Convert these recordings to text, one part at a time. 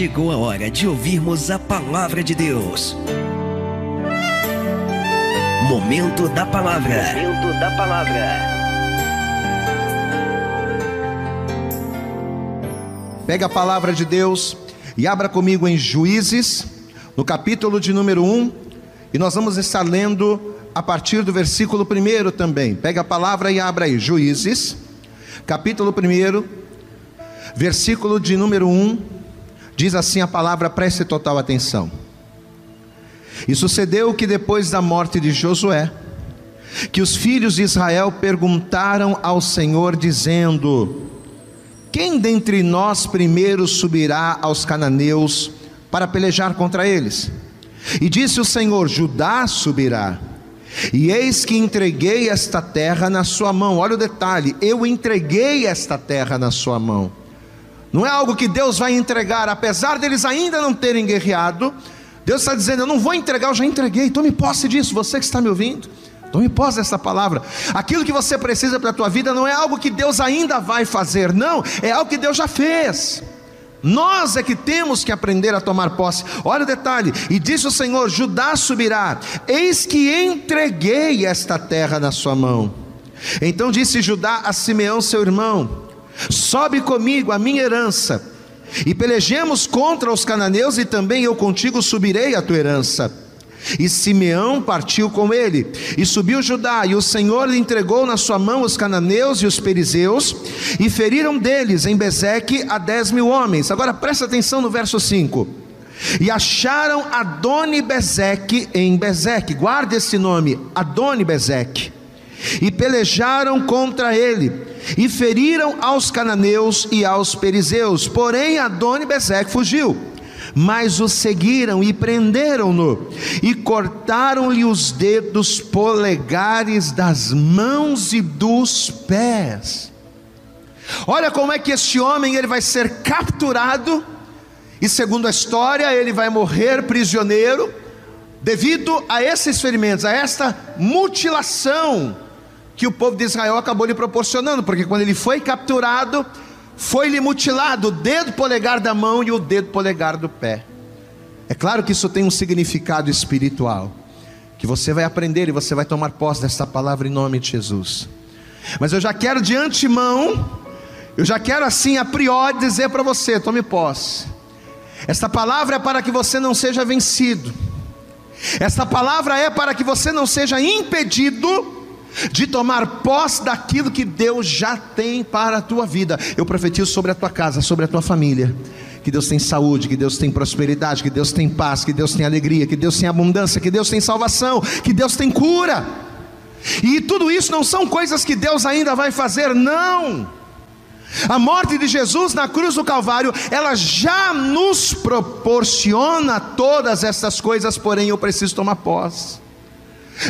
chegou a hora de ouvirmos a palavra de Deus. Momento da palavra. Momento da palavra. Pega a palavra de Deus e abra comigo em Juízes, no capítulo de número 1, e nós vamos estar lendo a partir do versículo 1 também. Pega a palavra e abra aí, Juízes, capítulo 1, versículo de número 1 Diz assim a palavra, preste total atenção. E sucedeu que depois da morte de Josué, que os filhos de Israel perguntaram ao Senhor, dizendo: Quem dentre nós primeiro subirá aos cananeus para pelejar contra eles? E disse o Senhor: Judá subirá. E eis que entreguei esta terra na sua mão. Olha o detalhe: eu entreguei esta terra na sua mão. Não é algo que Deus vai entregar, apesar deles ainda não terem guerreado. Deus está dizendo: Eu não vou entregar, eu já entreguei. Tome posse disso, você que está me ouvindo. Tome posse dessa palavra. Aquilo que você precisa para a tua vida não é algo que Deus ainda vai fazer, não, é algo que Deus já fez. Nós é que temos que aprender a tomar posse. Olha o detalhe: e disse o Senhor: Judá subirá, eis que entreguei esta terra na sua mão. Então disse Judá a Simeão, seu irmão: Sobe comigo a minha herança, e pelejemos contra os cananeus, e também eu contigo subirei a tua herança. E Simeão partiu com ele, e subiu Judá, e o Senhor lhe entregou na sua mão os cananeus e os perizeus, e feriram deles em Bezeque a dez mil homens. Agora presta atenção no verso 5. E acharam Adoni Bezeque em Bezeque, guarde esse nome, Adoni Bezeque, e pelejaram contra ele, e feriram aos cananeus e aos perizeus. Porém, Adoni Bezeque fugiu. Mas o seguiram e prenderam-no, e cortaram-lhe os dedos polegares das mãos e dos pés. Olha como é que este homem ele vai ser capturado, e segundo a história, ele vai morrer prisioneiro, devido a esses ferimentos, a esta mutilação que o povo de Israel acabou lhe proporcionando, porque quando ele foi capturado, foi-lhe mutilado o dedo polegar da mão e o dedo polegar do pé. É claro que isso tem um significado espiritual, que você vai aprender e você vai tomar posse dessa palavra em nome de Jesus. Mas eu já quero de antemão, eu já quero assim a priori dizer para você: tome posse. Esta palavra é para que você não seja vencido. Esta palavra é para que você não seja impedido de tomar posse daquilo que Deus já tem para a tua vida. Eu profetizo sobre a tua casa, sobre a tua família. Que Deus tem saúde, que Deus tem prosperidade, que Deus tem paz, que Deus tem alegria, que Deus tem abundância, que Deus tem salvação, que Deus tem cura. E tudo isso não são coisas que Deus ainda vai fazer, não. A morte de Jesus na cruz do Calvário, ela já nos proporciona todas essas coisas, porém eu preciso tomar posse.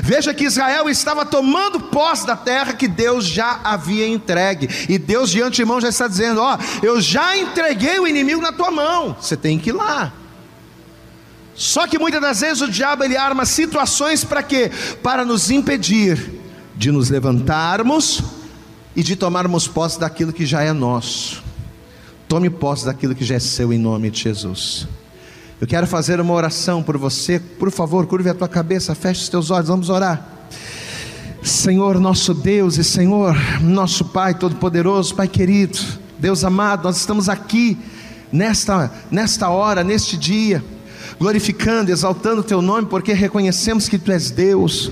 Veja que Israel estava tomando posse da terra que Deus já havia entregue, e Deus de antemão já está dizendo: Ó, eu já entreguei o inimigo na tua mão, você tem que ir lá. Só que muitas das vezes o diabo ele arma situações para quê? Para nos impedir de nos levantarmos e de tomarmos posse daquilo que já é nosso. Tome posse daquilo que já é seu em nome de Jesus. Eu quero fazer uma oração por você. Por favor, curve a tua cabeça, feche os teus olhos, vamos orar. Senhor, nosso Deus e Senhor, nosso Pai Todo-Poderoso, Pai querido, Deus amado, nós estamos aqui nesta, nesta hora, neste dia, glorificando, exaltando o Teu nome, porque reconhecemos que Tu és Deus.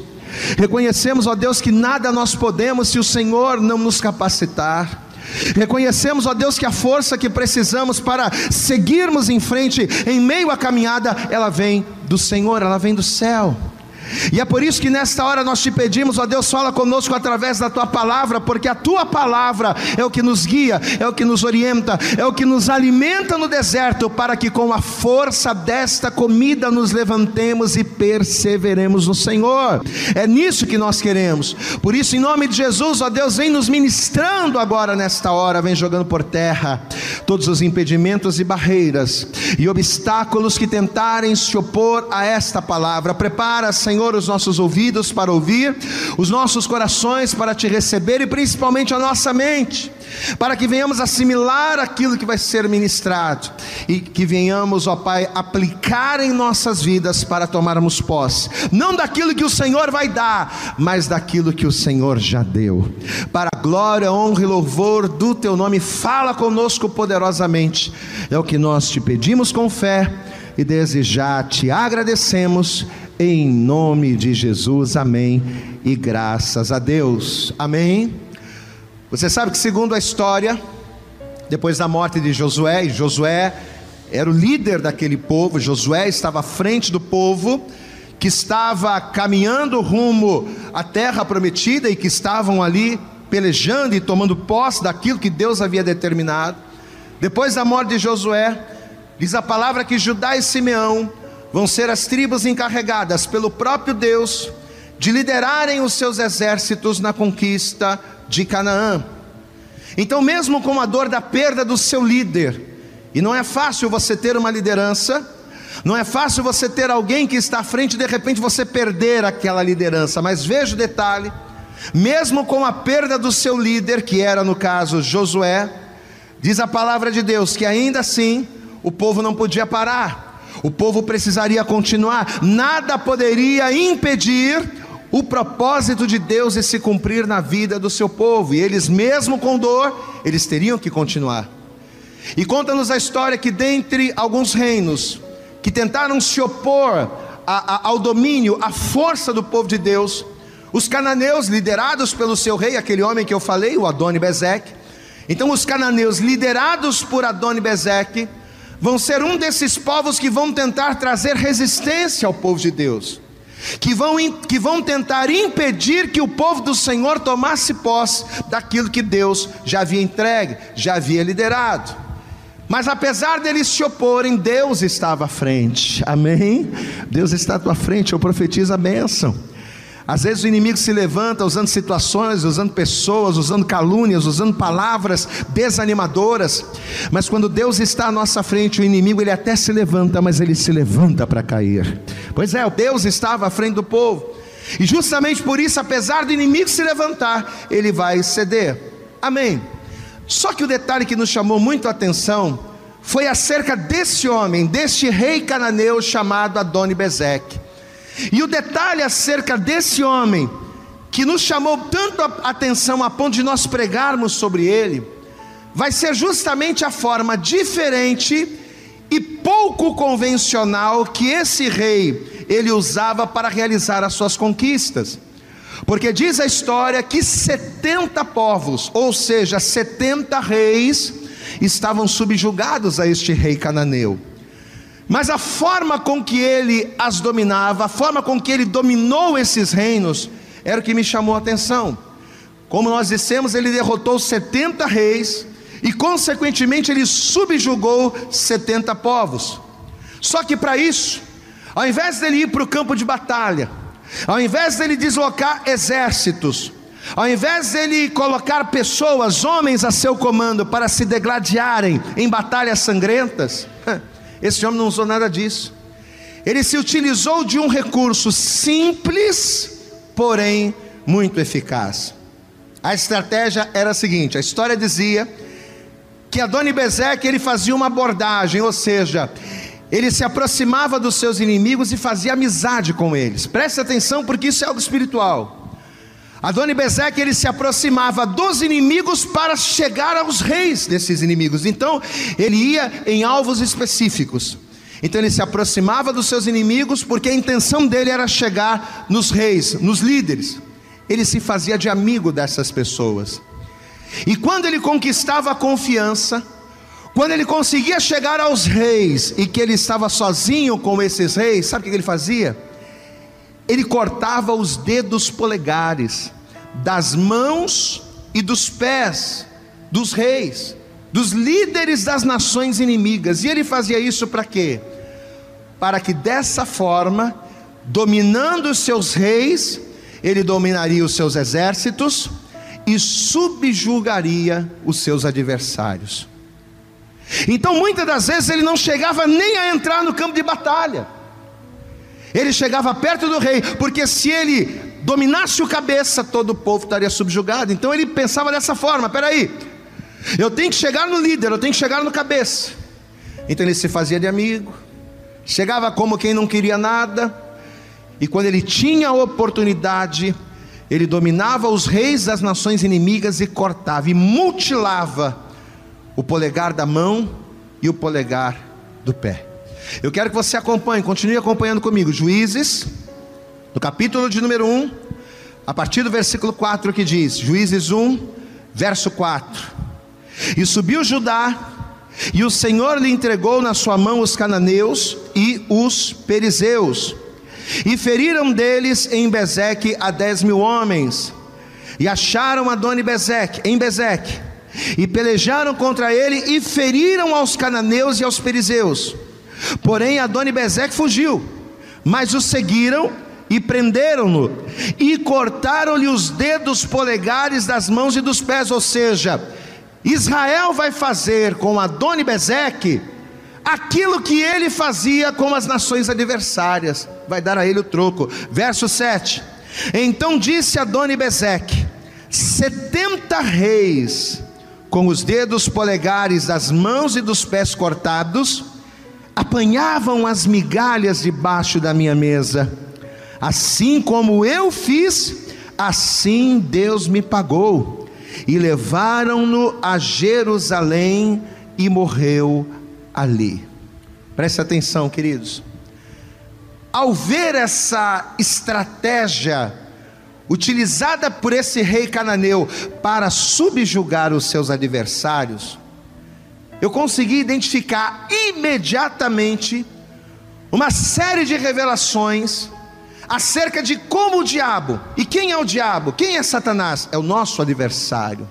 Reconhecemos, ó Deus, que nada nós podemos se o Senhor não nos capacitar. Reconhecemos, ó Deus, que a força que precisamos para seguirmos em frente, em meio à caminhada, ela vem do Senhor, ela vem do céu. E é por isso que nesta hora nós te pedimos, ó Deus, fala conosco através da tua palavra, porque a tua palavra é o que nos guia, é o que nos orienta, é o que nos alimenta no deserto, para que com a força desta comida nos levantemos e perseveremos no Senhor. É nisso que nós queremos. Por isso, em nome de Jesus, ó Deus, vem nos ministrando agora nesta hora, vem jogando por terra todos os impedimentos e barreiras e obstáculos que tentarem se opor a esta palavra. Prepara, Senhor Senhor, os nossos ouvidos para ouvir, os nossos corações para te receber e principalmente a nossa mente, para que venhamos assimilar aquilo que vai ser ministrado e que venhamos, ó Pai, aplicar em nossas vidas para tomarmos posse, não daquilo que o Senhor vai dar, mas daquilo que o Senhor já deu. Para a glória, honra e louvor do teu nome, fala conosco poderosamente. É o que nós te pedimos com fé e desde já te agradecemos em nome de Jesus. Amém. E graças a Deus. Amém. Você sabe que segundo a história, depois da morte de Josué, e Josué era o líder daquele povo, Josué estava à frente do povo, que estava caminhando rumo à terra prometida e que estavam ali pelejando e tomando posse daquilo que Deus havia determinado. Depois da morte de Josué, diz a palavra que Judá e Simeão vão ser as tribos encarregadas pelo próprio Deus de liderarem os seus exércitos na conquista de Canaã. Então, mesmo com a dor da perda do seu líder, e não é fácil você ter uma liderança, não é fácil você ter alguém que está à frente e de repente você perder aquela liderança, mas veja o detalhe: mesmo com a perda do seu líder, que era no caso Josué, diz a palavra de Deus que ainda assim o povo não podia parar, o povo precisaria continuar, nada poderia impedir o propósito de Deus de se cumprir na vida do seu povo, e eles, mesmo com dor, eles teriam que continuar. E conta-nos a história que, dentre alguns reinos que tentaram se opor a, a, ao domínio, à força do povo de Deus, os cananeus, liderados pelo seu rei, aquele homem que eu falei, o Adoni Bezeque, então os cananeus, liderados por Adoni Bezeque, vão ser um desses povos que vão tentar trazer resistência ao povo de Deus, que vão, que vão tentar impedir que o povo do Senhor tomasse posse daquilo que Deus já havia entregue, já havia liderado. Mas apesar deles se oporem, Deus estava à frente, amém? Deus está à tua frente, eu profetizo a bênção. Às vezes o inimigo se levanta usando situações, usando pessoas, usando calúnias, usando palavras desanimadoras. Mas quando Deus está à nossa frente, o inimigo ele até se levanta, mas ele se levanta para cair. Pois é, Deus estava à frente do povo. E justamente por isso, apesar do inimigo se levantar, ele vai ceder. Amém. Só que o detalhe que nos chamou muito a atenção foi acerca desse homem, deste rei cananeu chamado Adoni Bezeque. E o detalhe acerca desse homem, que nos chamou tanto a atenção a ponto de nós pregarmos sobre ele, vai ser justamente a forma diferente e pouco convencional que esse rei ele usava para realizar as suas conquistas. Porque diz a história que 70 povos, ou seja, 70 reis, estavam subjugados a este rei cananeu. Mas a forma com que ele as dominava, a forma com que ele dominou esses reinos, era o que me chamou a atenção. Como nós dissemos, ele derrotou 70 reis e, consequentemente, ele subjugou 70 povos. Só que para isso, ao invés dele ir para o campo de batalha, ao invés dele deslocar exércitos, ao invés dele colocar pessoas, homens a seu comando para se degladiarem em batalhas sangrentas, esse homem não usou nada disso. Ele se utilizou de um recurso simples, porém muito eficaz. A estratégia era a seguinte: a história dizia que Adoni Bezeque ele fazia uma abordagem, ou seja, ele se aproximava dos seus inimigos e fazia amizade com eles. Preste atenção porque isso é algo espiritual. Adoni Bezeque ele se aproximava dos inimigos para chegar aos reis desses inimigos. Então, ele ia em alvos específicos. Então ele se aproximava dos seus inimigos porque a intenção dele era chegar nos reis, nos líderes. Ele se fazia de amigo dessas pessoas. E quando ele conquistava a confiança, quando ele conseguia chegar aos reis e que ele estava sozinho com esses reis, sabe o que ele fazia? Ele cortava os dedos polegares das mãos e dos pés dos reis, dos líderes das nações inimigas. E ele fazia isso para quê? Para que dessa forma, dominando os seus reis, ele dominaria os seus exércitos e subjugaria os seus adversários. Então, muitas das vezes ele não chegava nem a entrar no campo de batalha. Ele chegava perto do rei, porque se ele dominasse o cabeça, todo o povo estaria subjugado. Então ele pensava dessa forma: peraí, eu tenho que chegar no líder, eu tenho que chegar no cabeça. Então ele se fazia de amigo, chegava como quem não queria nada, e quando ele tinha a oportunidade, ele dominava os reis das nações inimigas e cortava e mutilava o polegar da mão e o polegar do pé. Eu quero que você acompanhe, continue acompanhando comigo. Juízes, no capítulo de número 1, a partir do versículo 4 que diz: Juízes 1, verso 4. E subiu Judá, e o Senhor lhe entregou na sua mão os cananeus e os perizeus e feriram deles em Bezeque a dez mil homens. E acharam Adoni Bezeque, em Bezeque. E pelejaram contra ele e feriram aos cananeus e aos perizeus. Porém Adoni Bezeque fugiu. Mas o seguiram e prenderam-no. E cortaram-lhe os dedos polegares das mãos e dos pés. Ou seja, Israel vai fazer com Adoni Bezeque aquilo que ele fazia com as nações adversárias, vai dar a ele o troco. Verso 7: Então disse Adoni Bezeque: setenta reis, com os dedos polegares das mãos e dos pés cortados, apanhavam as migalhas debaixo da minha mesa. Assim como eu fiz, assim Deus me pagou. E levaram-no a Jerusalém e morreu ali. Preste atenção, queridos. Ao ver essa estratégia utilizada por esse rei cananeu para subjugar os seus adversários, eu consegui identificar imediatamente uma série de revelações acerca de como o diabo, e quem é o diabo? Quem é Satanás? É o nosso adversário.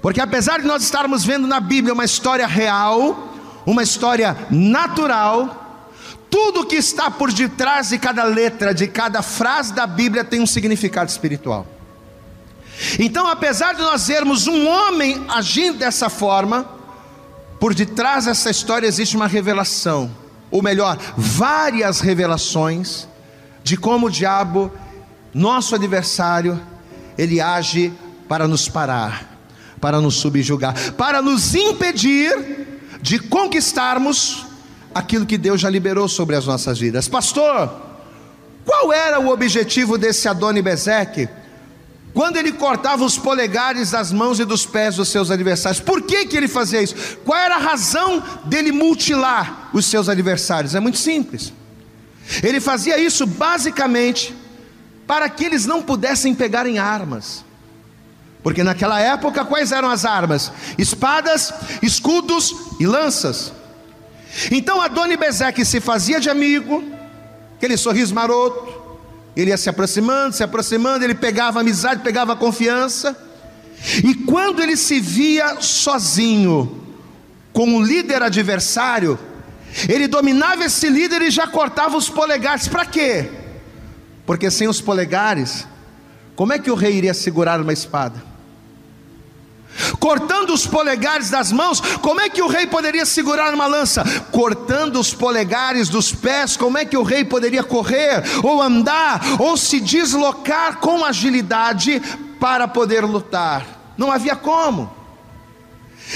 Porque apesar de nós estarmos vendo na Bíblia uma história real, uma história natural, tudo que está por detrás de cada letra, de cada frase da Bíblia tem um significado espiritual. Então, apesar de nós vermos um homem agindo dessa forma, por detrás dessa história existe uma revelação, ou melhor, várias revelações de como o diabo, nosso adversário, ele age para nos parar para nos subjugar, para nos impedir de conquistarmos aquilo que Deus já liberou sobre as nossas vidas. Pastor, qual era o objetivo desse Adoni Bezeque? Quando ele cortava os polegares das mãos e dos pés dos seus adversários, por que, que ele fazia isso? Qual era a razão dele mutilar os seus adversários? É muito simples. Ele fazia isso basicamente para que eles não pudessem pegar em armas. Porque naquela época, quais eram as armas? Espadas, escudos e lanças. Então Adoni Bezeque se fazia de amigo, aquele sorriso maroto, ele ia se aproximando, se aproximando, ele pegava amizade, pegava confiança, e quando ele se via sozinho, com o líder adversário, ele dominava esse líder e já cortava os polegares, para quê? Porque sem os polegares, como é que o rei iria segurar uma espada? Cortando os polegares das mãos, como é que o rei poderia segurar uma lança? Cortando os polegares dos pés, como é que o rei poderia correr, ou andar, ou se deslocar com agilidade para poder lutar? Não havia como.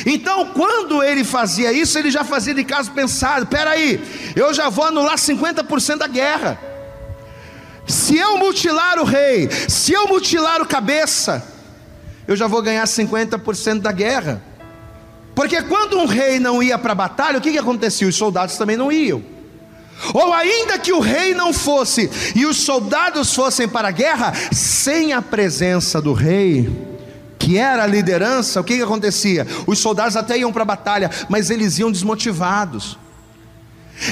Então, quando ele fazia isso, ele já fazia de caso pensado: peraí, eu já vou anular 50% da guerra. Se eu mutilar o rei, se eu mutilar o cabeça, eu já vou ganhar 50% da guerra. Porque quando um rei não ia para a batalha, o que, que acontecia? Os soldados também não iam. Ou ainda que o rei não fosse e os soldados fossem para a guerra, sem a presença do rei, que era a liderança, o que, que acontecia? Os soldados até iam para a batalha, mas eles iam desmotivados.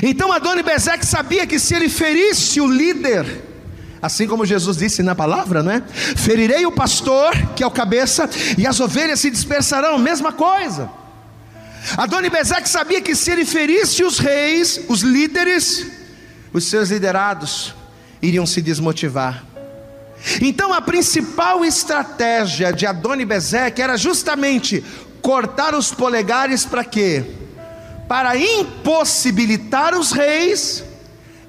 Então Adoni Bezeque sabia que se ele ferisse o líder, Assim como Jesus disse na palavra, não é? Ferirei o pastor, que é o cabeça, e as ovelhas se dispersarão, mesma coisa. Adoni Bezeque sabia que se ele ferisse os reis, os líderes, os seus liderados iriam se desmotivar. Então a principal estratégia de Adoni Bezeque era justamente cortar os polegares para quê? Para impossibilitar os reis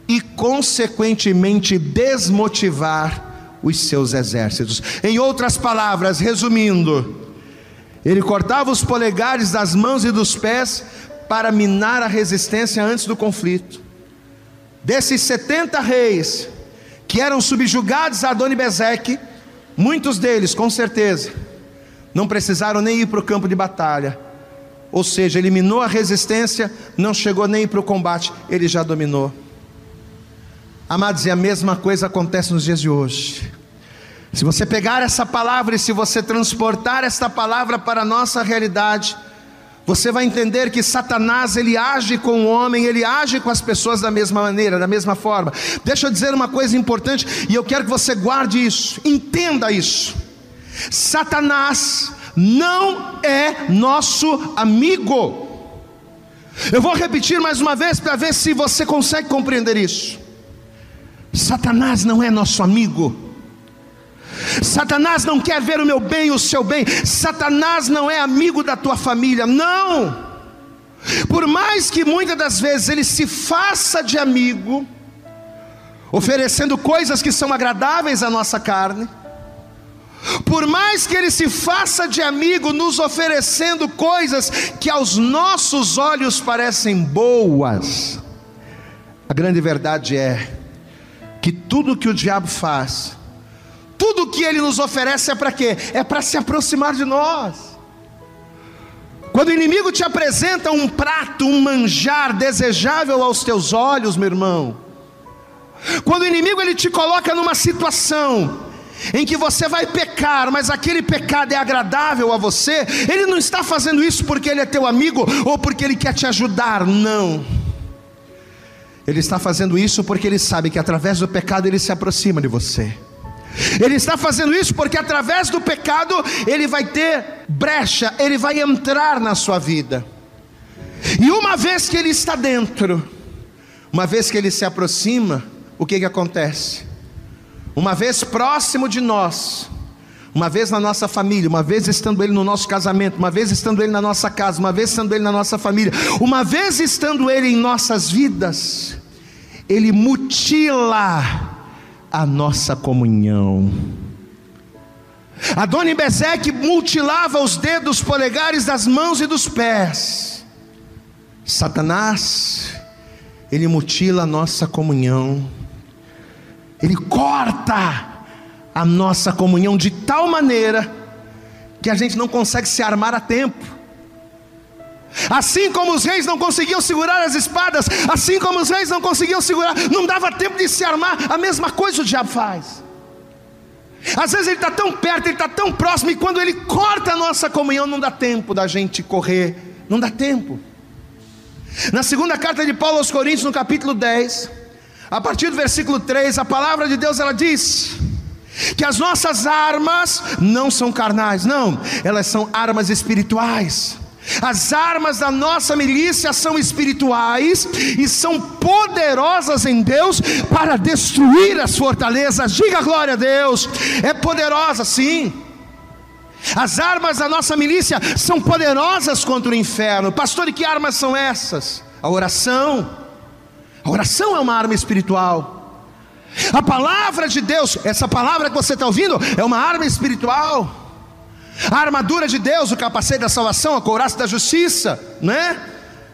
e, consequentemente, desmotivar os seus exércitos. Em outras palavras, resumindo, ele cortava os polegares das mãos e dos pés para minar a resistência antes do conflito. Desses 70 reis que eram subjugados a Adonibezeque, muitos deles, com certeza, não precisaram nem ir para o campo de batalha. Ou seja, eliminou a resistência, não chegou nem para o combate, ele já dominou. Amados, e a mesma coisa acontece nos dias de hoje. Se você pegar essa palavra e se você transportar esta palavra para a nossa realidade, você vai entender que Satanás ele age com o homem, ele age com as pessoas da mesma maneira, da mesma forma. Deixa eu dizer uma coisa importante e eu quero que você guarde isso, entenda isso. Satanás não é nosso amigo. Eu vou repetir mais uma vez para ver se você consegue compreender isso. Satanás não é nosso amigo. Satanás não quer ver o meu bem, o seu bem. Satanás não é amigo da tua família. Não. Por mais que muitas das vezes ele se faça de amigo, oferecendo coisas que são agradáveis à nossa carne, por mais que ele se faça de amigo, nos oferecendo coisas que aos nossos olhos parecem boas, a grande verdade é que tudo que o diabo faz, tudo que ele nos oferece é para quê? É para se aproximar de nós. Quando o inimigo te apresenta um prato, um manjar desejável aos teus olhos, meu irmão, quando o inimigo ele te coloca numa situação em que você vai pecar, mas aquele pecado é agradável a você, ele não está fazendo isso porque ele é teu amigo ou porque ele quer te ajudar, não. Ele está fazendo isso porque ele sabe que através do pecado ele se aproxima de você. Ele está fazendo isso porque através do pecado ele vai ter brecha, ele vai entrar na sua vida. E uma vez que ele está dentro, uma vez que ele se aproxima, o que que acontece? Uma vez próximo de nós, uma vez na nossa família, uma vez estando ele no nosso casamento, uma vez estando ele na nossa casa, uma vez estando ele na nossa família, uma vez estando ele em nossas vidas, ele mutila a nossa comunhão. Adoni Bezeque mutilava os dedos polegares das mãos e dos pés. Satanás, ele mutila a nossa comunhão. Ele corta a nossa comunhão de tal maneira que a gente não consegue se armar a tempo. Assim como os reis não conseguiam segurar as espadas, assim como os reis não conseguiam segurar, não dava tempo de se armar, a mesma coisa o diabo faz. Às vezes ele está tão perto, ele está tão próximo, e quando ele corta a nossa comunhão, não dá tempo da gente correr, não dá tempo. Na segunda carta de Paulo aos Coríntios, no capítulo 10, a partir do versículo 3, a palavra de Deus ela diz: que as nossas armas não são carnais, não, elas são armas espirituais. As armas da nossa milícia são espirituais e são poderosas em Deus para destruir as fortalezas. Diga glória a Deus, é poderosa sim. As armas da nossa milícia são poderosas contra o inferno. Pastor, e que armas são essas? A oração. A oração é uma arma espiritual. A palavra de Deus, essa palavra que você está ouvindo, é uma arma espiritual. A armadura de Deus, o capacete da salvação, a couraça da justiça, né?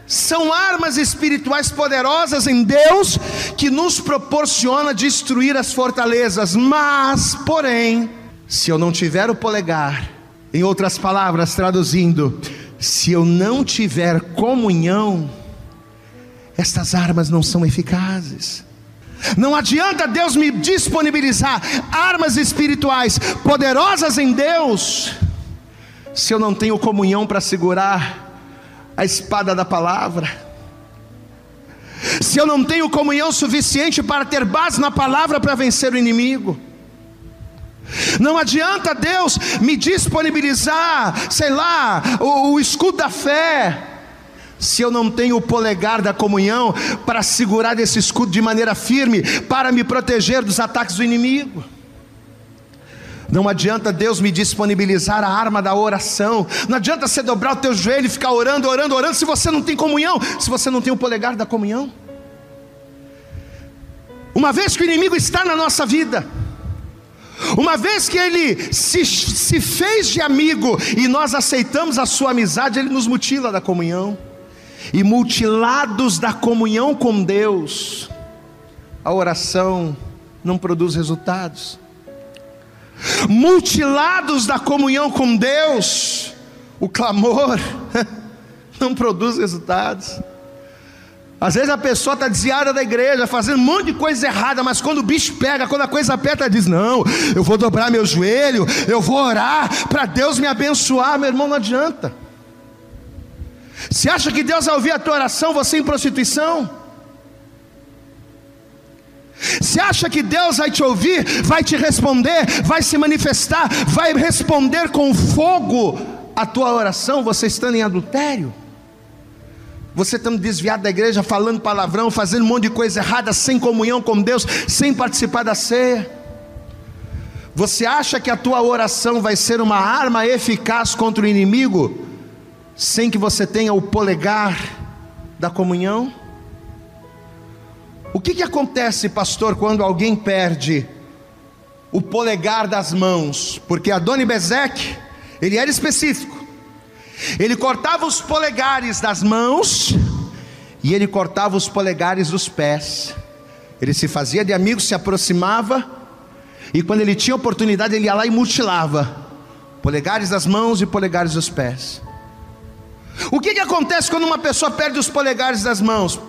São armas espirituais poderosas em Deus que nos proporciona destruir as fortalezas. Mas, porém, se eu não tiver o polegar, em outras palavras, traduzindo, se eu não tiver comunhão, estas armas não são eficazes. Não adianta Deus me disponibilizar armas espirituais poderosas em Deus, se eu não tenho comunhão para segurar a espada da palavra, se eu não tenho comunhão suficiente para ter base na palavra para vencer o inimigo, não adianta Deus me disponibilizar, sei lá, o, o escudo da fé, se eu não tenho o polegar da comunhão para segurar esse escudo de maneira firme, para me proteger dos ataques do inimigo. Não adianta Deus me disponibilizar a arma da oração. Não adianta você dobrar o teu joelho e ficar orando, orando, orando, se você não tem comunhão, se você não tem o polegar da comunhão. Uma vez que o inimigo está na nossa vida, uma vez que ele se, se fez de amigo e nós aceitamos a sua amizade, ele nos mutila da comunhão. E mutilados da comunhão com Deus, a oração não produz resultados. Mutilados da comunhão com Deus, o clamor não produz resultados. Às vezes a pessoa está desviada da igreja, fazendo um monte de coisa errada, mas quando o bicho pega, quando a coisa aperta, diz: Não, eu vou dobrar meu joelho, eu vou orar para Deus me abençoar. Meu irmão, não adianta. Se acha que Deus vai ouvir a tua oração, você em prostituição? Se acha que Deus vai te ouvir, vai te responder, vai se manifestar, vai responder com fogo a tua oração, você estando em adultério? Você estando desviado da igreja, falando palavrão, fazendo um monte de coisa errada, sem comunhão com Deus, sem participar da ceia. Você acha que a tua oração vai ser uma arma eficaz contra o inimigo, sem que você tenha o polegar da comunhão? O que, que acontece, pastor, quando alguém perde o polegar das mãos? Porque Adoni Bezek, ele era específico. Ele cortava os polegares das mãos e ele cortava os polegares dos pés. Ele se fazia de amigo, se aproximava e quando ele tinha oportunidade ele ia lá e mutilava polegares das mãos e polegares dos pés. O que, que acontece quando uma pessoa perde os polegares das mãos?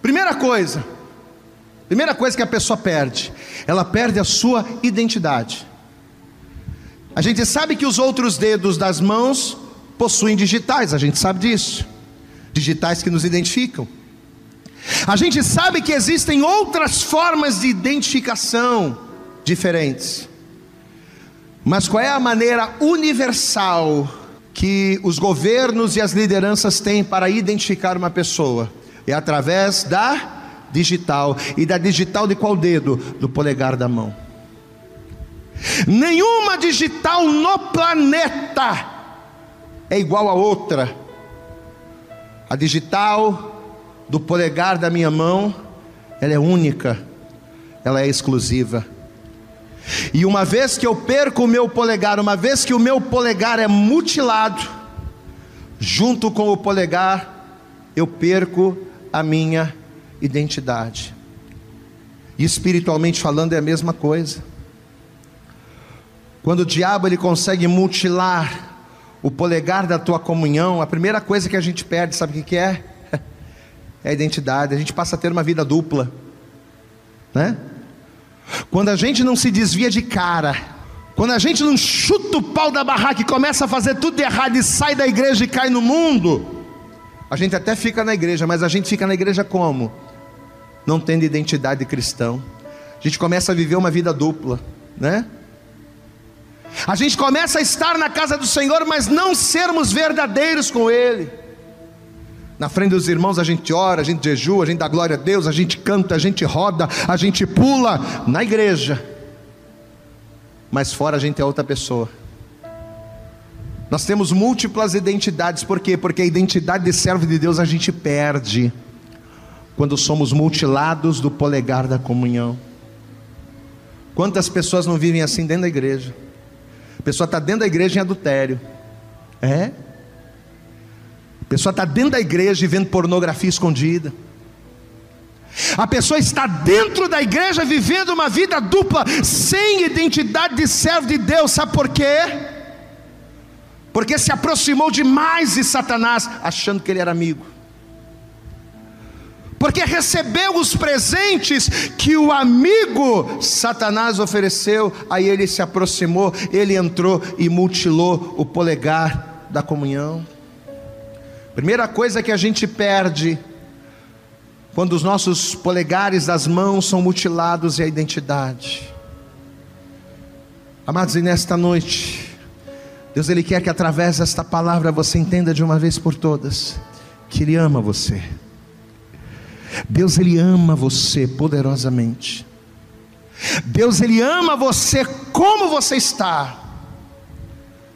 Primeira coisa, primeira coisa que a pessoa perde, ela perde a sua identidade. A gente sabe que os outros dedos das mãos possuem digitais, a gente sabe disso. Digitais que nos identificam. A gente sabe que existem outras formas de identificação diferentes. Mas qual é a maneira universal que os governos e as lideranças têm para identificar uma pessoa? É através da digital. E da digital de qual dedo? Do polegar da mão. Nenhuma digital no planeta é igual a outra. A digital do polegar da minha mão, ela é única, ela é exclusiva. E uma vez que eu perco o meu polegar, uma vez que o meu polegar é mutilado, junto com o polegar, eu perco a minha identidade. E espiritualmente falando é a mesma coisa. Quando o diabo ele consegue mutilar o polegar da tua comunhão, a primeira coisa que a gente perde, sabe o que é? É a identidade. A gente passa a ter uma vida dupla, né? Quando a gente não se desvia de cara, quando a gente não chuta o pau da barraca e começa a fazer tudo errado e sai da igreja e cai no mundo, a gente até fica na igreja, mas a gente fica na igreja como? Não tendo identidade cristão. A gente começa a viver uma vida dupla, né? A gente começa a estar na casa do Senhor, mas não sermos verdadeiros com Ele. Na frente dos irmãos a gente ora, a gente jejua, a gente dá glória a Deus, a gente canta, a gente roda, a gente pula na igreja. Mas fora a gente é outra pessoa. Nós temos múltiplas identidades, por quê? Porque a identidade de servo de Deus a gente perde quando somos mutilados do polegar da comunhão. Quantas pessoas não vivem assim dentro da igreja? pessoa está dentro da igreja em adultério. É? A pessoa está dentro da igreja e vendo pornografia escondida. A pessoa está dentro da igreja vivendo uma vida dupla, sem identidade de servo de Deus, sabe por quê? Porque se aproximou demais de Satanás, achando que ele era amigo porque recebeu os presentes que o amigo Satanás ofereceu, aí ele se aproximou, ele entrou e mutilou o polegar da comunhão. Primeira coisa que a gente perde quando os nossos polegares das mãos são mutilados é a identidade. Amados, e nesta noite, Deus ele quer que através desta palavra você entenda de uma vez por todas que ele ama você. Deus ele ama você poderosamente. Deus ele ama você como você está.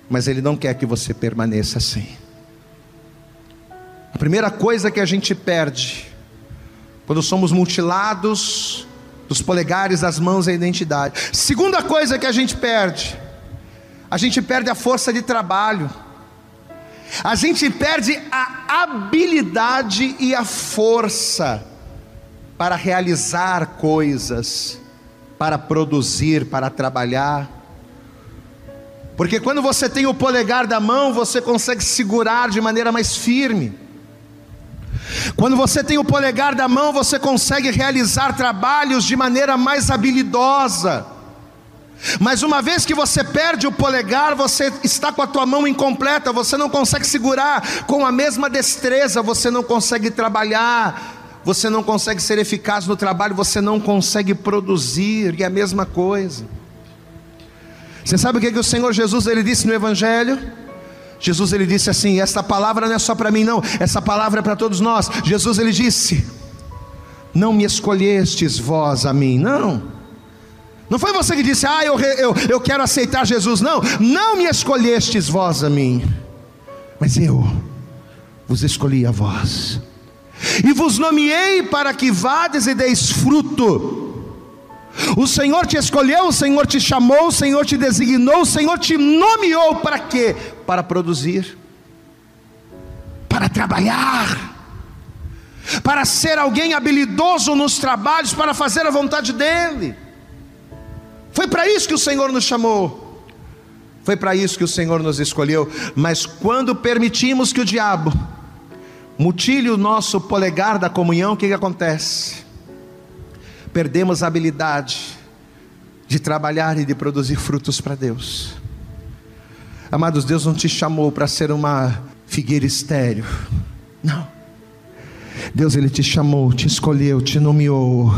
Mas ele não quer que você permaneça assim. A primeira coisa que a gente perde quando somos mutilados dos polegares das mãos é a identidade. Segunda coisa que a gente perde, a gente perde a força de trabalho. A gente perde a habilidade e a força para realizar coisas, para produzir, para trabalhar. Porque quando você tem o polegar da mão, você consegue segurar de maneira mais firme. Quando você tem o polegar da mão, você consegue realizar trabalhos de maneira mais habilidosa. Mas uma vez que você perde o polegar, você está com a tua mão incompleta, você não consegue segurar com a mesma destreza, você não consegue trabalhar, você não consegue ser eficaz no trabalho, você não consegue produzir, e é a mesma coisa. Você sabe o que, que o Senhor Jesus ele disse no Evangelho? Jesus ele disse assim: esta palavra não é só para mim, não, essa palavra é para todos nós. Jesus ele disse: Não me escolhestes vós a mim, não. Não foi você que disse, ah, eu, eu, eu quero aceitar Jesus, não. Não me escolhestes vós a mim, mas eu vos escolhi a vós, e vos nomeei para que vades e deis fruto. O Senhor te escolheu, o Senhor te chamou, o Senhor te designou, o Senhor te nomeou para quê? Para produzir, para trabalhar, para ser alguém habilidoso nos trabalhos, para fazer a vontade dEle. Foi para isso que o Senhor nos chamou. Foi para isso que o Senhor nos escolheu. Mas quando permitimos que o diabo mutile o nosso polegar da comunhão, o que, que acontece? Perdemos a habilidade de trabalhar e de produzir frutos para Deus. Amados, Deus não te chamou para ser uma figueira estéreo. Não. Deus ele te chamou, te escolheu, te nomeou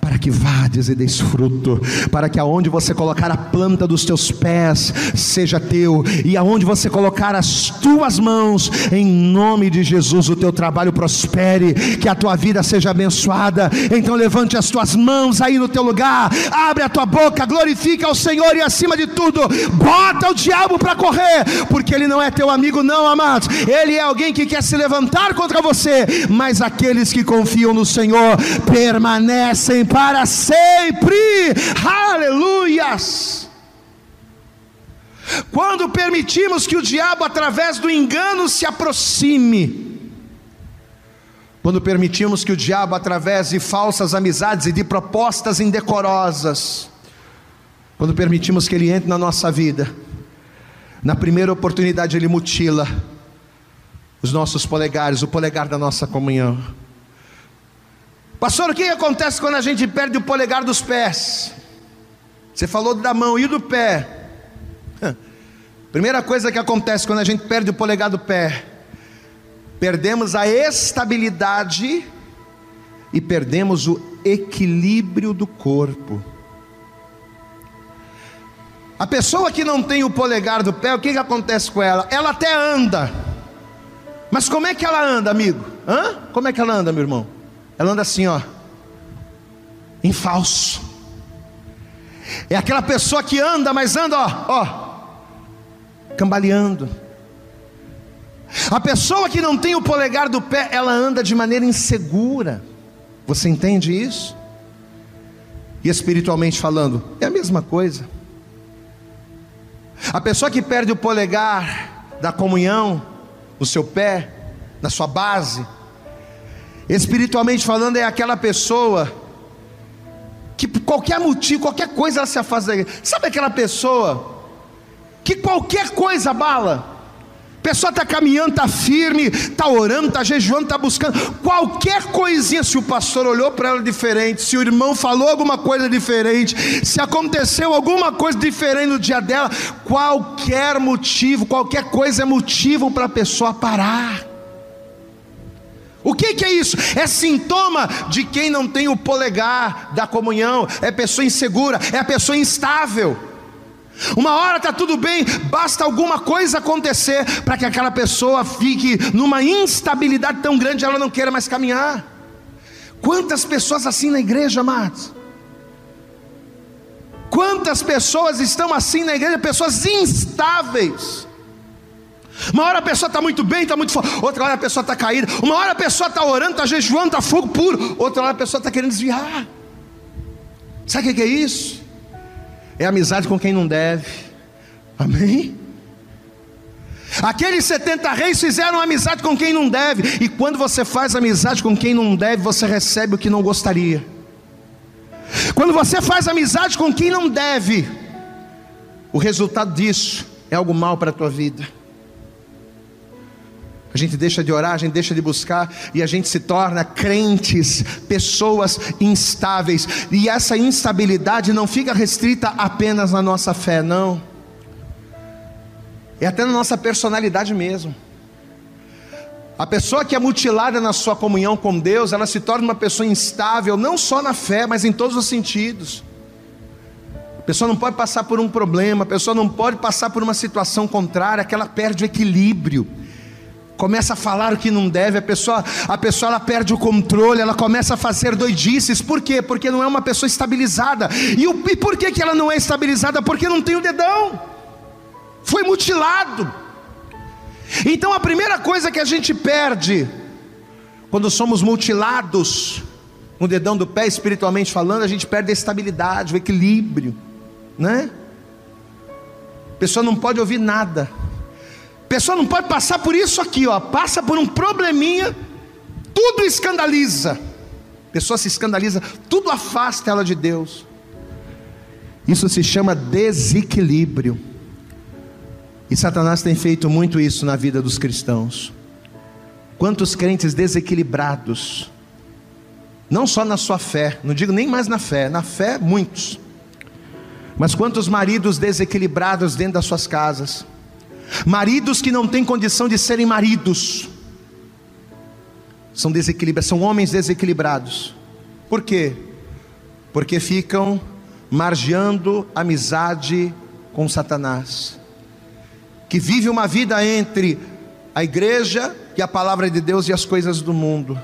para que vades e deis fruto, para que aonde você colocar a planta dos teus pés seja teu e aonde você colocar as tuas mãos, em nome de Jesus, o teu trabalho prospere, que a tua vida seja abençoada. Então levante as tuas mãos aí no teu lugar, abre a tua boca, glorifica ao Senhor e acima de tudo, bota o diabo para correr, porque ele não é teu amigo não, amados. Ele é alguém que quer se levantar contra você, mas aqueles que confiam no Senhor permanecem para sempre. Aleluias! Quando permitimos que o diabo, através do engano, se aproxime, quando permitimos que o diabo, através de falsas amizades e de propostas indecorosas, quando permitimos que ele entre na nossa vida, na primeira oportunidade ele mutila, os nossos polegares, o polegar da nossa comunhão. Pastor, o que acontece quando a gente perde o polegar dos pés? Você falou da mão e do pé. Primeira coisa que acontece quando a gente perde o polegar do pé, perdemos a estabilidade e perdemos o equilíbrio do corpo. A pessoa que não tem o polegar do pé, o que, que acontece com ela? Ela até anda mas como é que ela anda, amigo? Hã? Como é que ela anda, meu irmão? Ela anda assim, ó, em falso. É aquela pessoa que anda, mas anda, ó, ó, cambaleando. A pessoa que não tem o polegar do pé, ela anda de maneira insegura. Você entende isso? E espiritualmente falando, é a mesma coisa. A pessoa que perde o polegar da comunhão, no seu pé, na sua base. Espiritualmente falando, é aquela pessoa que por qualquer motivo, qualquer coisa ela se afasta Sabe aquela pessoa que qualquer coisa bala? Pessoa está caminhando, está firme, está orando, está jejuando, está buscando. Qualquer coisinha, se o pastor olhou para ela diferente, se o irmão falou alguma coisa diferente, se aconteceu alguma coisa diferente no dia dela, qualquer motivo, qualquer coisa é motivo para a pessoa parar. O que, que, é isso? É sintoma de quem não tem o polegar da comunhão, é pessoa insegura, é pessoa instável. Uma hora está tudo bem, basta alguma coisa acontecer para que aquela pessoa fique numa instabilidade tão grande, ela não queira mais caminhar. Quantas pessoas assim na igreja, amados? Quantas pessoas estão assim na igreja? Pessoas instáveis. Uma hora a pessoa está muito bem, está muito forte, outra hora a pessoa está caída, uma hora a pessoa está orando, está jejuando, está fogo puro, outra hora a pessoa está querendo desviar. Sabe o que é isso? É amizade com quem não deve. Amém? Aqueles 70 reis fizeram amizade com quem não deve, e quando você faz amizade com quem não deve, você recebe o que não gostaria. Quando você faz amizade com quem não deve, o resultado disso é algo mal para a tua vida. A gente deixa de orar, a gente deixa de buscar e a gente se torna crentes, pessoas instáveis. E essa instabilidade não fica restrita apenas na nossa fé, não. É até na nossa personalidade mesmo. A pessoa que é mutilada na sua comunhão com Deus, ela se torna uma pessoa instável, não só na fé, mas em todos os sentidos. A pessoa não pode passar por um problema, a pessoa não pode passar por uma situação contrária, que ela perde o equilíbrio. Começa a falar o que não deve, a pessoa, a pessoa ela perde o controle, ela começa a fazer doidices. Por quê? Porque não é uma pessoa estabilizada. E, o, e por que, que ela não é estabilizada? Porque não tem o dedão. Foi mutilado. Então a primeira coisa que a gente perde quando somos mutilados no dedão do pé espiritualmente falando, a gente perde a estabilidade, o equilíbrio, né? A pessoa não pode ouvir nada. Pessoa não pode passar por isso aqui, ó, passa por um probleminha, tudo escandaliza. A pessoa se escandaliza, tudo afasta ela de Deus. Isso se chama desequilíbrio. E Satanás tem feito muito isso na vida dos cristãos. Quantos crentes desequilibrados, não só na sua fé, não digo nem mais na fé, na fé, muitos, mas quantos maridos desequilibrados dentro das suas casas, maridos que não têm condição de serem maridos, são desequilibrados, são homens desequilibrados, por quê? Porque ficam margeando amizade com Satanás que vive uma vida entre a igreja e a palavra de Deus e as coisas do mundo.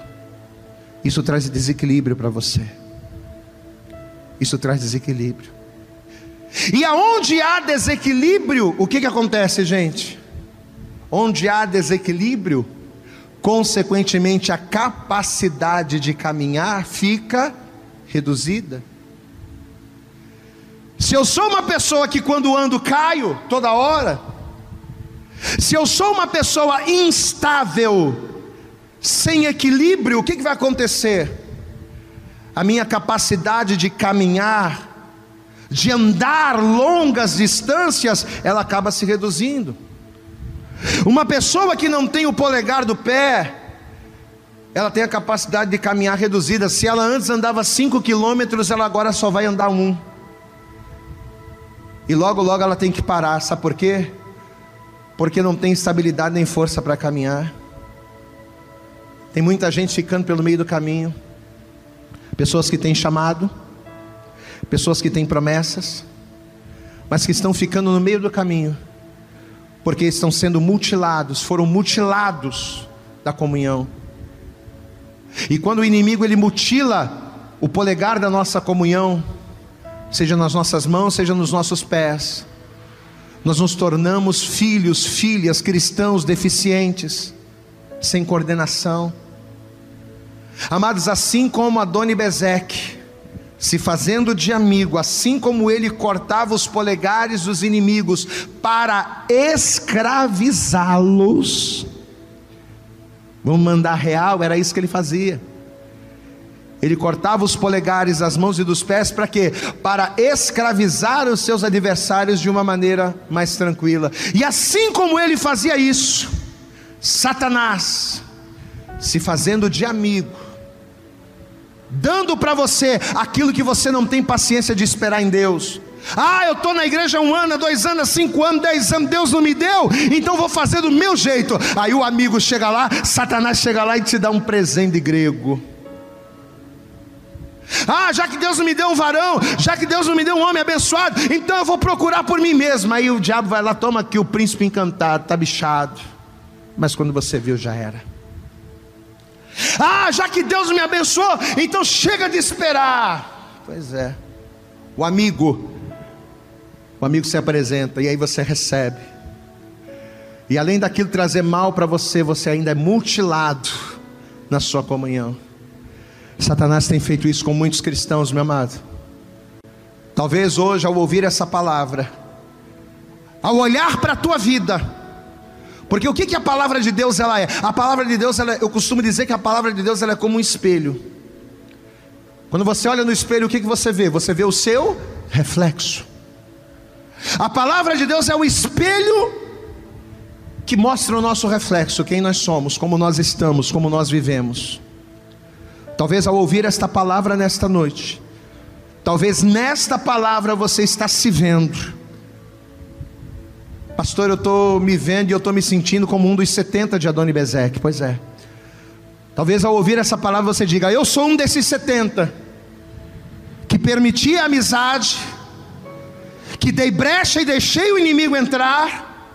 Isso traz desequilíbrio para você. Isso traz desequilíbrio. E aonde há desequilíbrio, o que, que acontece, gente? Onde há desequilíbrio, consequentemente a capacidade de caminhar fica reduzida. Se eu sou uma pessoa que quando ando caio toda hora, se eu sou uma pessoa instável, sem equilíbrio, o que, que vai acontecer? A minha capacidade de caminhar, de andar longas distâncias, ela acaba se reduzindo. Uma pessoa que não tem o polegar do pé, ela tem a capacidade de caminhar reduzida. Se ela antes andava 5 quilômetros, ela agora só vai andar um. E logo, logo ela tem que parar, sabe por quê? porque não tem estabilidade nem força para caminhar. Tem muita gente ficando pelo meio do caminho. Pessoas que têm chamado, pessoas que têm promessas, mas que estão ficando no meio do caminho, porque estão sendo mutilados, foram mutilados da comunhão. E quando o inimigo ele mutila o polegar da nossa comunhão, seja nas nossas mãos, seja nos nossos pés, nós nos tornamos filhos, filhas cristãos deficientes, sem coordenação. Amados, assim como Adoni Bezeque, se fazendo de amigo, assim como ele cortava os polegares dos inimigos para escravizá-los, vamos mandar real, era isso que ele fazia. Ele cortava os polegares das mãos e dos pés para quê? Para escravizar os seus adversários de uma maneira mais tranquila. E assim como ele fazia isso, Satanás, se fazendo de amigo, dando para você aquilo que você não tem paciência de esperar em Deus. Ah, eu estou na igreja um ano, dois anos, cinco anos, dez anos, Deus não me deu, então vou fazer do meu jeito. Aí o amigo chega lá, Satanás chega lá e te dá um presente grego. Ah, já que Deus não me deu um varão, já que Deus não me deu um homem abençoado, então eu vou procurar por mim mesmo. Aí o diabo vai lá, toma aqui o príncipe encantado, está bichado. Mas quando você viu, já era. Ah, já que Deus me abençoou, então chega de esperar. Pois é. O amigo, o amigo se apresenta e aí você recebe. E além daquilo trazer mal para você, você ainda é mutilado na sua comunhão. Satanás tem feito isso com muitos cristãos, meu amado. Talvez hoje, ao ouvir essa palavra, ao olhar para a tua vida, porque o que, que a palavra de Deus ela é? A palavra de Deus, ela, é, eu costumo dizer que a palavra de Deus ela é como um espelho. Quando você olha no espelho, o que, que você vê? Você vê o seu reflexo. A palavra de Deus é o espelho que mostra o nosso reflexo, quem nós somos, como nós estamos, como nós vivemos. Talvez ao ouvir esta palavra nesta noite, talvez nesta palavra você está se vendo. Pastor, eu estou me vendo e eu estou me sentindo como um dos 70 de Adoni Bezek. Pois é. Talvez ao ouvir essa palavra você diga: Eu sou um desses 70 que permiti a amizade, que dei brecha e deixei o inimigo entrar,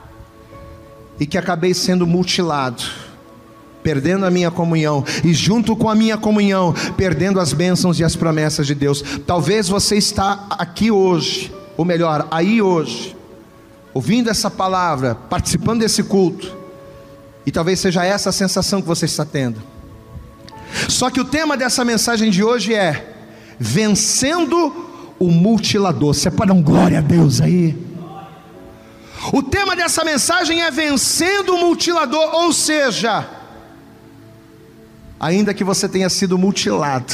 e que acabei sendo mutilado, perdendo a minha comunhão, e junto com a minha comunhão, perdendo as bênçãos e as promessas de Deus. Talvez você está aqui hoje, ou melhor, aí hoje, ouvindo essa palavra, participando desse culto, e talvez seja essa a sensação que você está tendo. Só que o tema dessa mensagem de hoje é vencendo o mutilador. Você pode dar um glória a Deus aí? O tema dessa mensagem é vencendo o mutilador, ou seja, ainda que você tenha sido mutilado,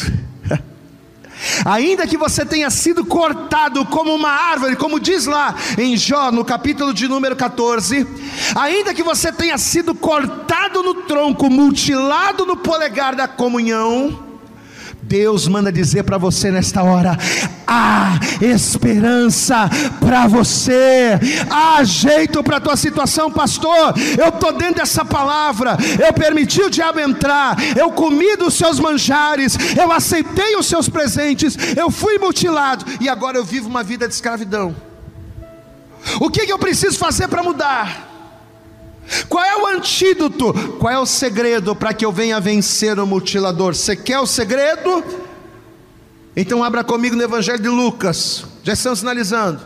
ainda que você tenha sido cortado como uma árvore, como diz lá em Jó, no capítulo de número 14, ainda que você tenha sido cortado no tronco, mutilado no polegar da comunhão, Deus manda dizer para você nesta hora: há esperança para você, há jeito para a tua situação, pastor. Eu estou dentro dessa palavra, eu permiti o diabo entrar, eu comi dos seus manjares, eu aceitei os seus presentes, eu fui mutilado e agora eu vivo uma vida de escravidão. O que, que eu preciso fazer para mudar? Qual é o antídoto? Qual é o segredo para que eu venha vencer o mutilador? Você quer o segredo? Então abra comigo no Evangelho de Lucas. Já estamos sinalizando.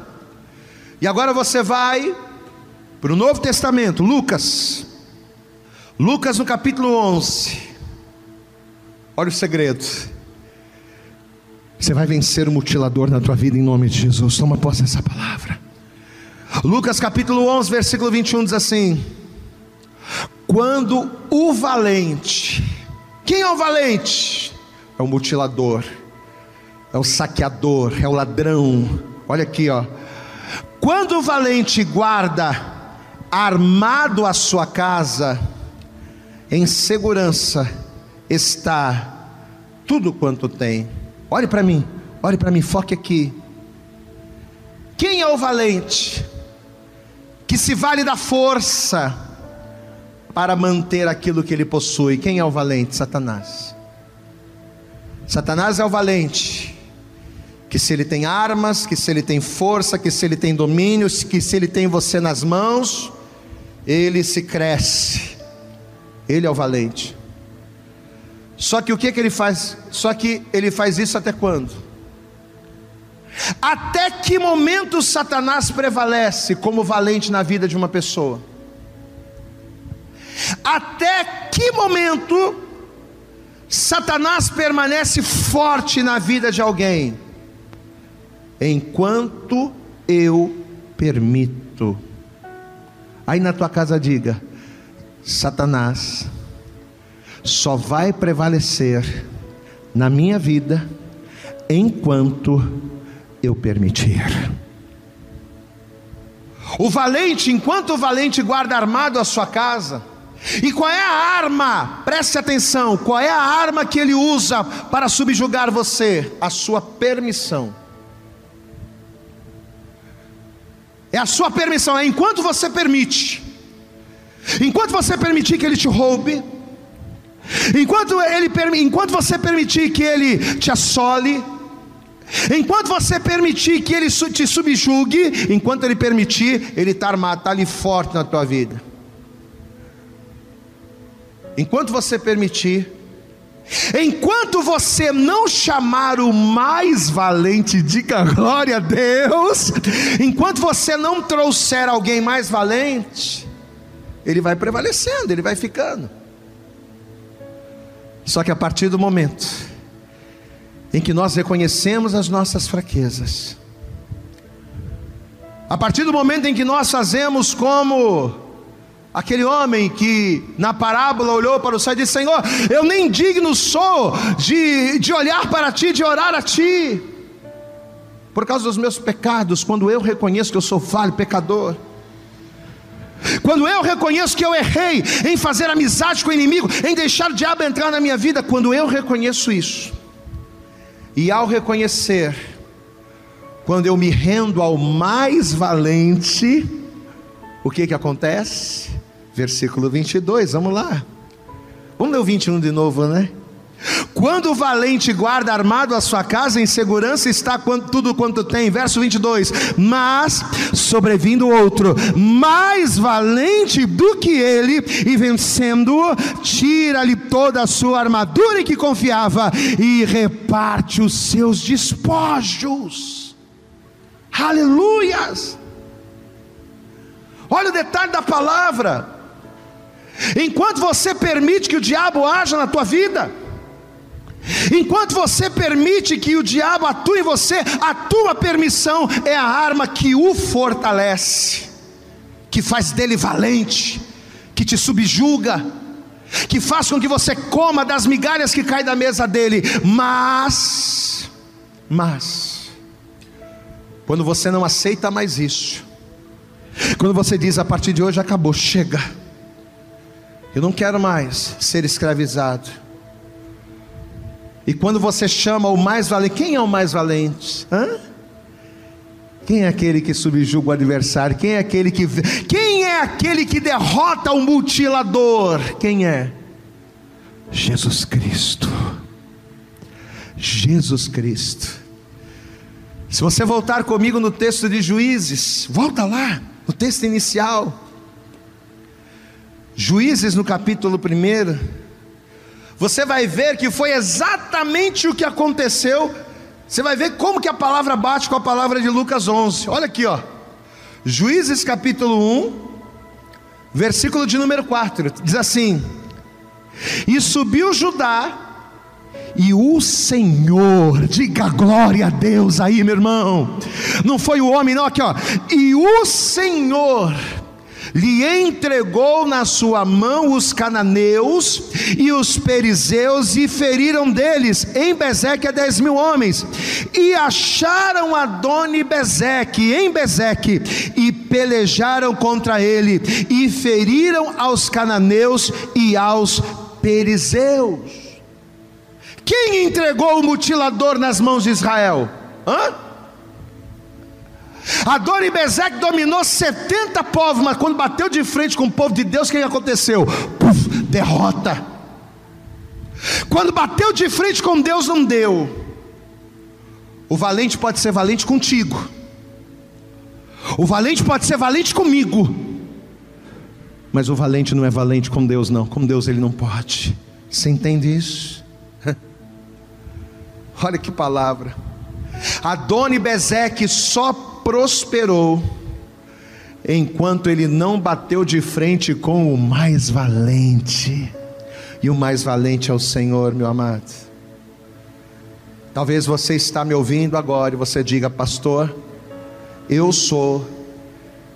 E agora você vai para o Novo Testamento, Lucas. Lucas no capítulo 11. Olha o segredo. Você vai vencer o mutilador na tua vida em nome de Jesus. Toma posse dessa palavra. Lucas capítulo 11, versículo 21 diz assim: quando o valente, quem é o valente? É o mutilador, é o saqueador, é o ladrão. Olha aqui, ó. Quando o valente guarda armado a sua casa, em segurança está tudo quanto tem. Olhe para mim, olhe para mim, foque aqui. Quem é o valente? Que se vale da força, para manter aquilo que ele possui. Quem é o valente? Satanás. Satanás é o valente. Que se ele tem armas, que se ele tem força, que se ele tem domínio, que se ele tem você nas mãos, ele se cresce. Ele é o valente. Só que o que, que ele faz? Só que ele faz isso até quando? Até que momento Satanás prevalece como valente na vida de uma pessoa? Até que momento Satanás permanece forte na vida de alguém? Enquanto eu permito. Aí na tua casa diga: Satanás só vai prevalecer na minha vida enquanto eu permitir. O valente, enquanto o valente guarda armado a sua casa, e qual é a arma? Preste atenção. Qual é a arma que ele usa para subjugar você? A sua permissão. É a sua permissão. É enquanto você permite. Enquanto você permitir que ele te roube. Enquanto, ele, enquanto você permitir que ele te assole. Enquanto você permitir que ele te subjugue. Enquanto ele permitir, ele está está ali forte na tua vida. Enquanto você permitir, enquanto você não chamar o mais valente, diga glória a Deus, enquanto você não trouxer alguém mais valente, ele vai prevalecendo, ele vai ficando. Só que a partir do momento em que nós reconhecemos as nossas fraquezas, A partir do momento em que nós fazemos como aquele homem que na parábola olhou para o céu e disse: Senhor, eu nem digno sou de, de olhar para ti, de orar a ti, por causa dos meus pecados, quando eu reconheço que eu sou falho, pecador. Quando eu reconheço que eu errei em fazer amizade com o inimigo, em deixar o diabo entrar na minha vida, quando eu reconheço isso, e ao reconhecer, quando eu me rendo ao mais valente, o que que acontece? Versículo 22, vamos lá. Vamos ler o 21 de novo, né? Quando o valente guarda armado a sua casa, em segurança está tudo quanto tem. Verso 22. Mas, sobrevindo outro, mais valente do que ele, e vencendo-o, tira-lhe toda a sua armadura em que confiava e reparte os seus despojos. Aleluias! Olha o detalhe da palavra. Enquanto você permite que o diabo haja na tua vida, Enquanto você permite que o diabo atue em você, a tua permissão é a arma que o fortalece, que faz dele valente, que te subjuga, que faz com que você coma das migalhas que caem da mesa dele. Mas, mas, quando você não aceita mais isso, quando você diz a partir de hoje acabou, chega, eu não quero mais ser escravizado e quando você chama o mais valente, quem é o mais valente? Hã? Quem é aquele que subjuga o adversário? Quem é aquele que Quem é aquele que derrota o mutilador? Quem é? Jesus Cristo. Jesus Cristo. Se você voltar comigo no texto de Juízes, volta lá, no texto inicial. Juízes no capítulo 1 você vai ver que foi exatamente o que aconteceu. Você vai ver como que a palavra bate com a palavra de Lucas 11. Olha aqui, ó. Juízes capítulo 1, versículo de número 4, diz assim: E subiu Judá, e o Senhor, diga glória a Deus aí, meu irmão. Não foi o homem, não, aqui, ó. E o Senhor lhe entregou na sua mão os cananeus e os perizeus e feriram deles em Bezeque dez mil homens e acharam Adoni Bezeque em Bezeque e pelejaram contra ele e feriram aos cananeus e aos perizeus. Quem entregou o mutilador nas mãos de Israel? Hã? Adonibezeque dominou 70 povos, mas quando bateu de frente com o povo de Deus, o que aconteceu? Puf, derrota. Quando bateu de frente com Deus, não deu. O valente pode ser valente contigo. O valente pode ser valente comigo. Mas o valente não é valente com Deus, não. Com Deus ele não pode. Você entende isso? Olha que palavra. Adoni Bezeque só prosperou, enquanto ele não bateu de frente com o mais valente. E o mais valente é o Senhor, meu amado. Talvez você está me ouvindo agora e você diga, pastor, eu sou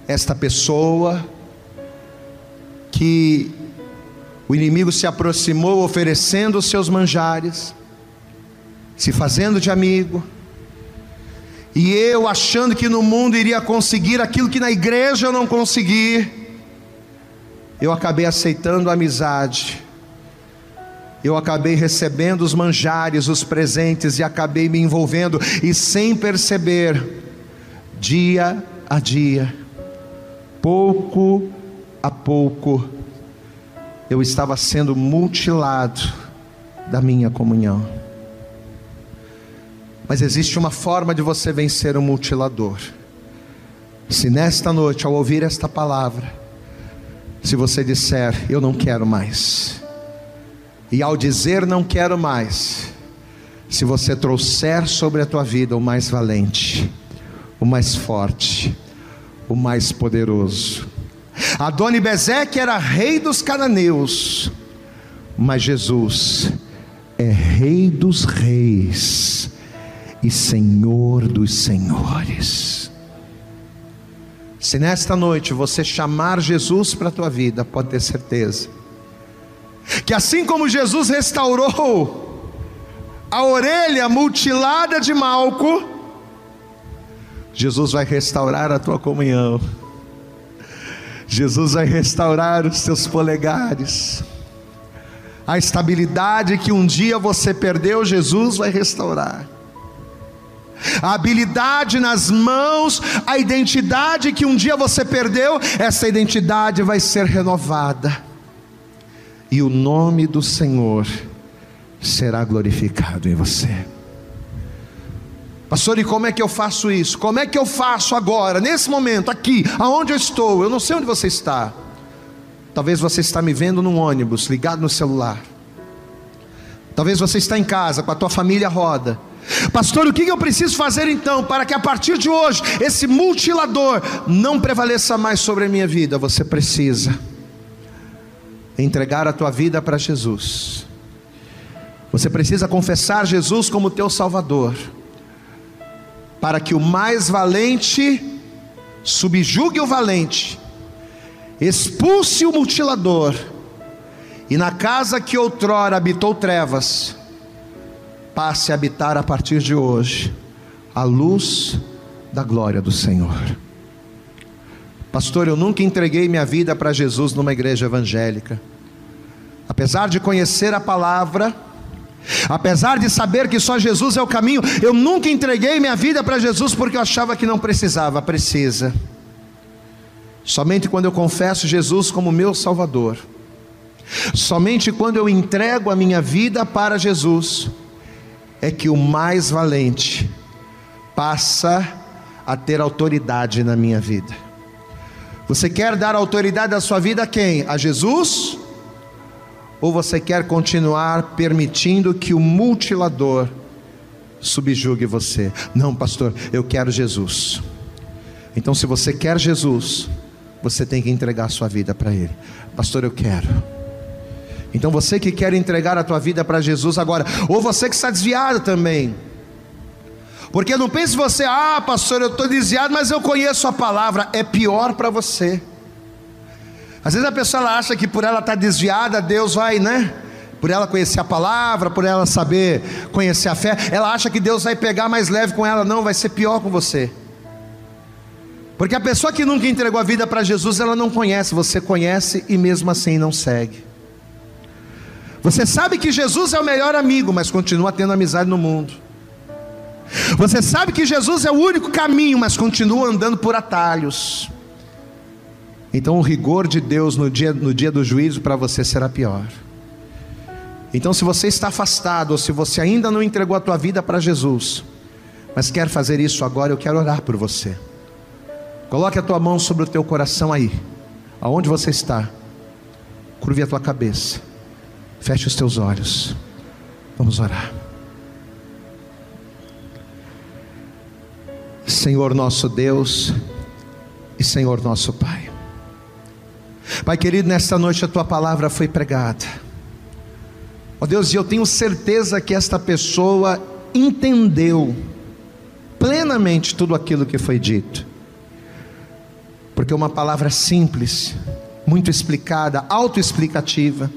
esta pessoa que o inimigo se aproximou oferecendo os seus manjares, se fazendo de amigo, e eu achando que no mundo iria conseguir aquilo que na igreja eu não consegui, eu acabei aceitando a amizade, eu acabei recebendo os manjares, os presentes, e acabei me envolvendo, e sem perceber, dia a dia, pouco a pouco, eu estava sendo mutilado da minha comunhão. Mas existe uma forma de você vencer o mutilador. Se nesta noite, ao ouvir esta palavra, se você disser, eu não quero mais, e ao dizer não quero mais, se você trouxer sobre a tua vida o mais valente, o mais forte, o mais poderoso. Adoni Bezeque era rei dos cananeus, mas Jesus é rei dos reis e Senhor dos senhores. Se nesta noite você chamar Jesus para a tua vida, pode ter certeza que assim como Jesus restaurou a orelha mutilada de Malco, Jesus vai restaurar a tua comunhão. Jesus vai restaurar os teus polegares. A estabilidade que um dia você perdeu, Jesus vai restaurar. A habilidade nas mãos, a identidade que um dia você perdeu, essa identidade vai ser renovada. E o nome do Senhor será glorificado em você. Pastor, e como é que eu faço isso? Como é que eu faço agora, nesse momento, aqui, aonde eu estou? Eu não sei onde você está. Talvez você está me vendo num ônibus, ligado no celular. Talvez você está em casa com a tua família roda. Pastor, o que eu preciso fazer então para que a partir de hoje esse mutilador não prevaleça mais sobre a minha vida? Você precisa entregar a tua vida para Jesus. Você precisa confessar Jesus como teu Salvador para que o mais valente subjugue o valente, expulse o mutilador, e na casa que outrora habitou trevas, passe a habitar a partir de hoje a luz da glória do Senhor. Pastor, eu nunca entreguei minha vida para Jesus numa igreja evangélica. Apesar de conhecer a palavra, Apesar de saber que só Jesus é o caminho, eu nunca entreguei minha vida para Jesus porque eu achava que não precisava. Precisa. Somente quando eu confesso Jesus como meu Salvador, somente quando eu entrego a minha vida para Jesus, é que o mais valente passa a ter autoridade na minha vida. Você quer dar autoridade da sua vida a quem? A Jesus? Ou você quer continuar permitindo que o mutilador subjugue você? Não, pastor, eu quero Jesus. Então, se você quer Jesus, você tem que entregar a sua vida para Ele. Pastor, eu quero. Então, você que quer entregar a tua vida para Jesus agora, ou você que está desviado também. Porque não pense você, ah, pastor, eu estou desviado, mas eu conheço a palavra. É pior para você. Às vezes a pessoa acha que por ela estar tá desviada, Deus vai, né? Por ela conhecer a palavra, por ela saber conhecer a fé, ela acha que Deus vai pegar mais leve com ela, não, vai ser pior com você. Porque a pessoa que nunca entregou a vida para Jesus, ela não conhece, você conhece e mesmo assim não segue. Você sabe que Jesus é o melhor amigo, mas continua tendo amizade no mundo. Você sabe que Jesus é o único caminho, mas continua andando por atalhos. Então o rigor de Deus no dia, no dia do juízo para você será pior. Então, se você está afastado, ou se você ainda não entregou a tua vida para Jesus, mas quer fazer isso agora, eu quero orar por você. Coloque a tua mão sobre o teu coração aí, aonde você está. Curve a tua cabeça. Feche os teus olhos. Vamos orar. Senhor nosso Deus e Senhor nosso Pai. Pai querido, nesta noite a tua palavra foi pregada. Ó oh Deus, e eu tenho certeza que esta pessoa entendeu plenamente tudo aquilo que foi dito. Porque é uma palavra simples, muito explicada, autoexplicativa.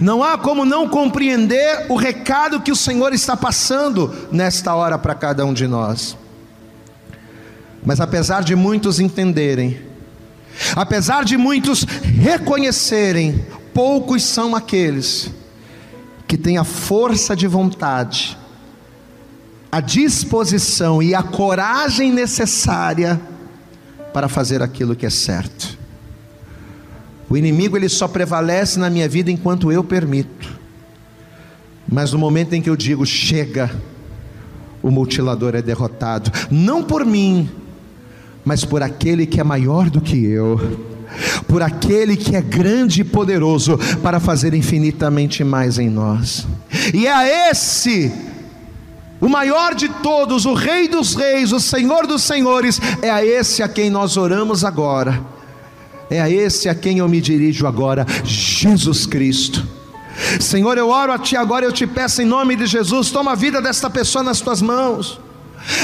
Não há como não compreender o recado que o Senhor está passando nesta hora para cada um de nós. Mas apesar de muitos entenderem, Apesar de muitos reconhecerem, poucos são aqueles que têm a força de vontade, a disposição e a coragem necessária para fazer aquilo que é certo. O inimigo ele só prevalece na minha vida enquanto eu permito. Mas no momento em que eu digo chega, o mutilador é derrotado, não por mim, mas por aquele que é maior do que eu, por aquele que é grande e poderoso para fazer infinitamente mais em nós. E é a esse o maior de todos, o Rei dos Reis, o Senhor dos Senhores, é a esse a quem nós oramos agora, é a esse a quem eu me dirijo agora, Jesus Cristo. Senhor, eu oro a Ti agora, eu te peço em nome de Jesus, toma a vida desta pessoa nas Tuas mãos.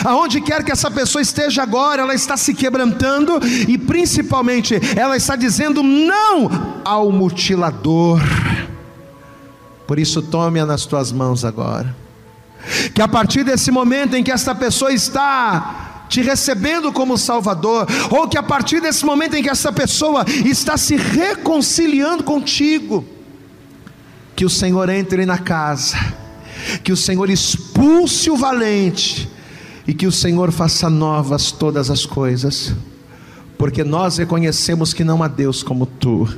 Aonde quer que essa pessoa esteja agora, ela está se quebrantando e principalmente ela está dizendo não ao mutilador. Por isso, tome-a nas tuas mãos agora. Que a partir desse momento em que esta pessoa está te recebendo como Salvador, ou que a partir desse momento em que essa pessoa está se reconciliando contigo, que o Senhor entre na casa, que o Senhor expulse o valente e que o Senhor faça novas todas as coisas, porque nós reconhecemos que não há Deus como tu.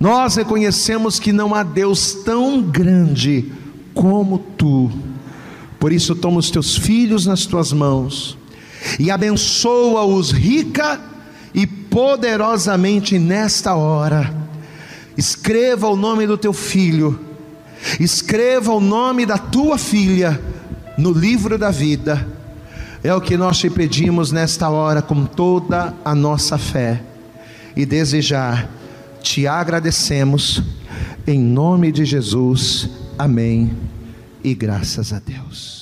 Nós reconhecemos que não há Deus tão grande como tu. Por isso, toma os teus filhos nas tuas mãos e abençoa-os rica e poderosamente nesta hora. Escreva o nome do teu filho, escreva o nome da tua filha no livro da vida. É o que nós te pedimos nesta hora com toda a nossa fé e desejar te agradecemos, em nome de Jesus, amém e graças a Deus.